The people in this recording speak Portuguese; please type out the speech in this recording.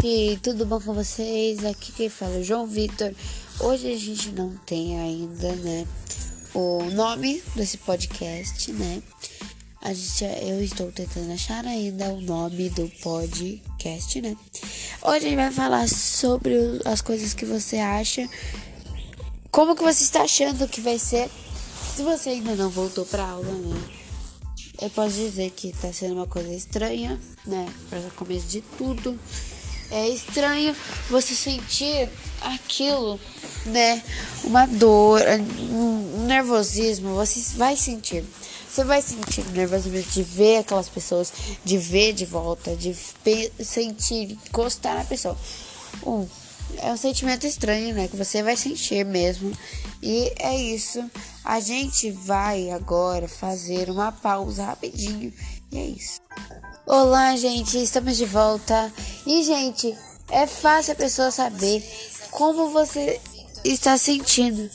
gente, tudo bom com vocês? Aqui quem fala é o João Vitor. Hoje a gente não tem ainda, né, o nome desse podcast, né? A gente, eu estou tentando achar ainda o nome do podcast, né? Hoje a gente vai falar sobre as coisas que você acha, como que você está achando que vai ser. Se você ainda não voltou para aula, né? Eu posso dizer que tá sendo uma coisa estranha, né? Para começo de tudo. É estranho você sentir aquilo, né? Uma dor, um nervosismo, você vai sentir. Você vai sentir nervosismo de ver aquelas pessoas, de ver de volta, de sentir, encostar na pessoa. Um, é um sentimento estranho, né? Que você vai sentir mesmo. E é isso. A gente vai agora fazer uma pausa rapidinho. E é isso. Olá, gente, estamos de volta. E, gente, é fácil a pessoa saber como você está sentindo.